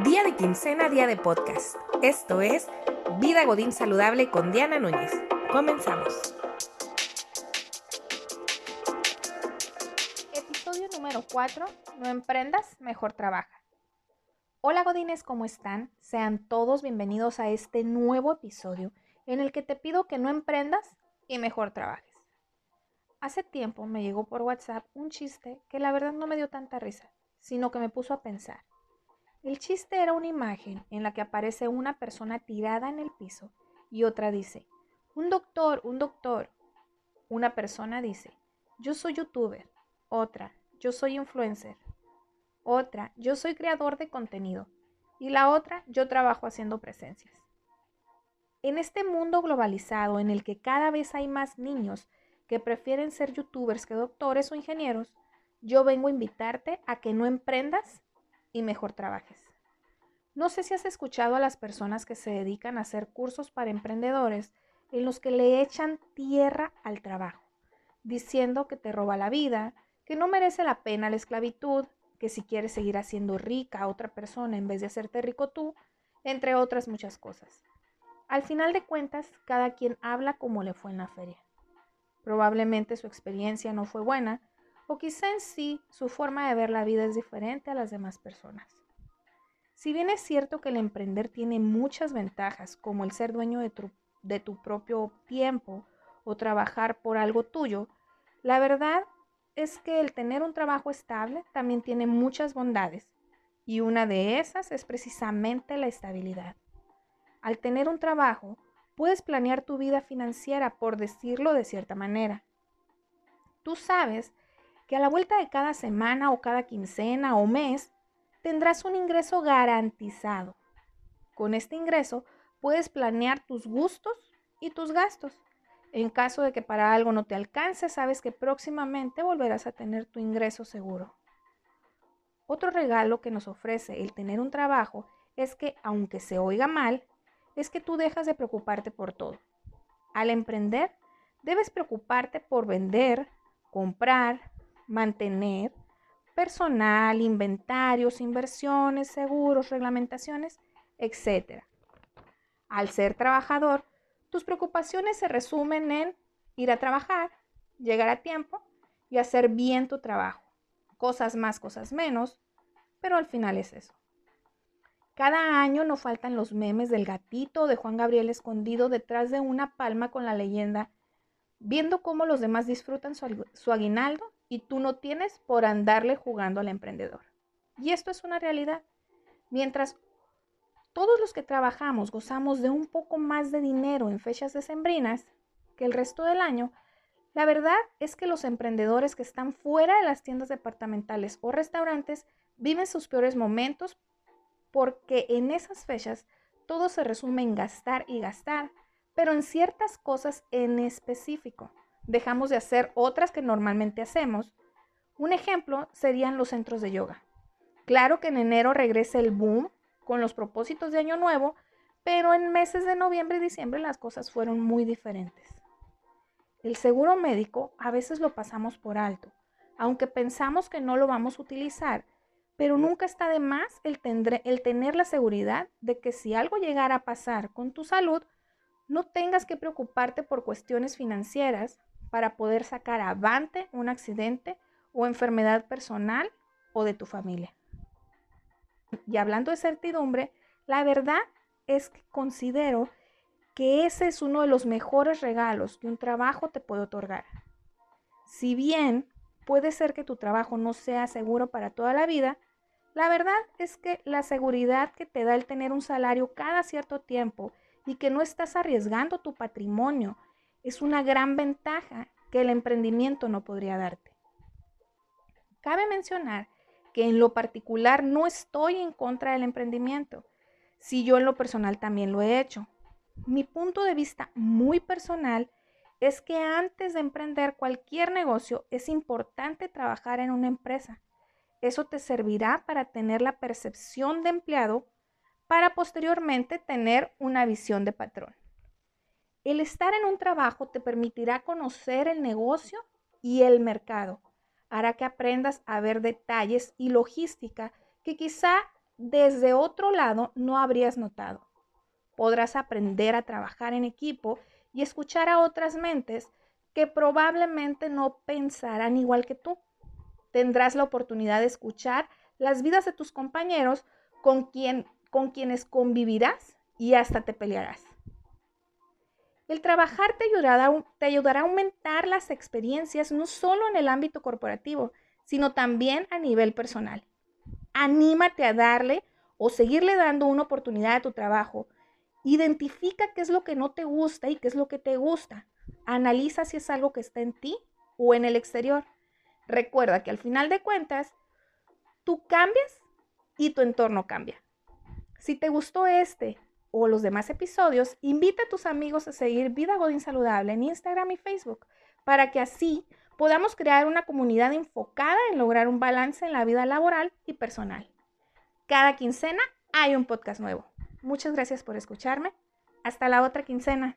Día de quincena, día de podcast. Esto es Vida Godín Saludable con Diana Núñez. Comenzamos. Episodio número 4. No emprendas, mejor trabaja. Hola Godines, ¿cómo están? Sean todos bienvenidos a este nuevo episodio en el que te pido que no emprendas y mejor trabajes. Hace tiempo me llegó por WhatsApp un chiste que la verdad no me dio tanta risa, sino que me puso a pensar. El chiste era una imagen en la que aparece una persona tirada en el piso y otra dice, un doctor, un doctor. Una persona dice, yo soy youtuber. Otra, yo soy influencer. Otra, yo soy creador de contenido. Y la otra, yo trabajo haciendo presencias. En este mundo globalizado en el que cada vez hay más niños que prefieren ser youtubers que doctores o ingenieros, yo vengo a invitarte a que no emprendas y mejor trabajes. No sé si has escuchado a las personas que se dedican a hacer cursos para emprendedores en los que le echan tierra al trabajo, diciendo que te roba la vida, que no merece la pena la esclavitud, que si quieres seguir haciendo rica a otra persona en vez de hacerte rico tú, entre otras muchas cosas. Al final de cuentas, cada quien habla como le fue en la feria. Probablemente su experiencia no fue buena, o quizá en sí su forma de ver la vida es diferente a las demás personas. Si bien es cierto que el emprender tiene muchas ventajas, como el ser dueño de tu, de tu propio tiempo o trabajar por algo tuyo, la verdad es que el tener un trabajo estable también tiene muchas bondades y una de esas es precisamente la estabilidad. Al tener un trabajo, puedes planear tu vida financiera, por decirlo de cierta manera. Tú sabes que a la vuelta de cada semana o cada quincena o mes tendrás un ingreso garantizado. Con este ingreso puedes planear tus gustos y tus gastos. En caso de que para algo no te alcance, sabes que próximamente volverás a tener tu ingreso seguro. Otro regalo que nos ofrece el tener un trabajo es que, aunque se oiga mal, es que tú dejas de preocuparte por todo. Al emprender, debes preocuparte por vender, comprar, mantener personal, inventarios, inversiones, seguros, reglamentaciones, etc. Al ser trabajador, tus preocupaciones se resumen en ir a trabajar, llegar a tiempo y hacer bien tu trabajo. Cosas más, cosas menos, pero al final es eso. Cada año no faltan los memes del gatito de Juan Gabriel escondido detrás de una palma con la leyenda, viendo cómo los demás disfrutan su, aguinaldo y tú no tienes por andarle jugando al emprendedor. Y esto es una realidad. Mientras todos los que trabajamos gozamos de un poco más de dinero en fechas decembrinas que el resto del año, la verdad es que los emprendedores que están fuera de las tiendas departamentales o restaurantes viven sus peores momentos porque en esas fechas todo se resume en gastar y gastar, pero en ciertas cosas en específico dejamos de hacer otras que normalmente hacemos. Un ejemplo serían los centros de yoga. Claro que en enero regresa el boom con los propósitos de año nuevo, pero en meses de noviembre y diciembre las cosas fueron muy diferentes. El seguro médico a veces lo pasamos por alto, aunque pensamos que no lo vamos a utilizar, pero nunca está de más el, tener la seguridad de que si algo llegara a pasar con tu salud, no tengas que preocuparte por cuestiones financieras, para poder sacar avante un accidente o enfermedad personal o de tu familia. Y hablando de certidumbre, la verdad es que considero que ese es uno de los mejores regalos que un trabajo te puede otorgar. Si bien puede ser que tu trabajo no sea seguro para toda la vida, la verdad es que la seguridad que te da el tener un salario cada cierto tiempo y que no estás arriesgando tu patrimonio es una gran ventaja que el emprendimiento no podría darte. Cabe mencionar que en lo particular no estoy en contra del emprendimiento, si yo en lo personal también lo he hecho. Mi punto de vista muy personal es que antes de emprender cualquier negocio es importante trabajar en una empresa. Eso te servirá para tener la percepción de empleado para posteriormente tener una visión de patrón. El estar en un trabajo te permitirá conocer el negocio y el mercado. Hará que aprendas a ver detalles y logística que quizá desde otro lado no habrías notado. Podrás aprender a trabajar en equipo y escuchar a otras mentes que probablemente no pensarán igual que tú. Tendrás la oportunidad de escuchar las vidas de tus compañeros con, quien, con quienes convivirás y hasta te pelearás. El trabajar te ayudará, a aumentar las experiencias no solo en el ámbito corporativo, sino también a nivel personal. Anímate a darle o seguirle dando una oportunidad a tu trabajo. Identifica qué es lo que no te gusta y qué es lo que te gusta. Analiza si es algo que está en ti o en el exterior. Recuerda que al final de cuentas, tú cambias y tu entorno cambia. Si te gustó este o los demás episodios, invita a tus amigos a seguir Vida Godín Saludable en Instagram y Facebook para que así podamos crear una comunidad enfocada en lograr un balance en la vida laboral y personal. Cada quincena hay un podcast nuevo. Muchas gracias por escucharme. Hasta la otra quincena.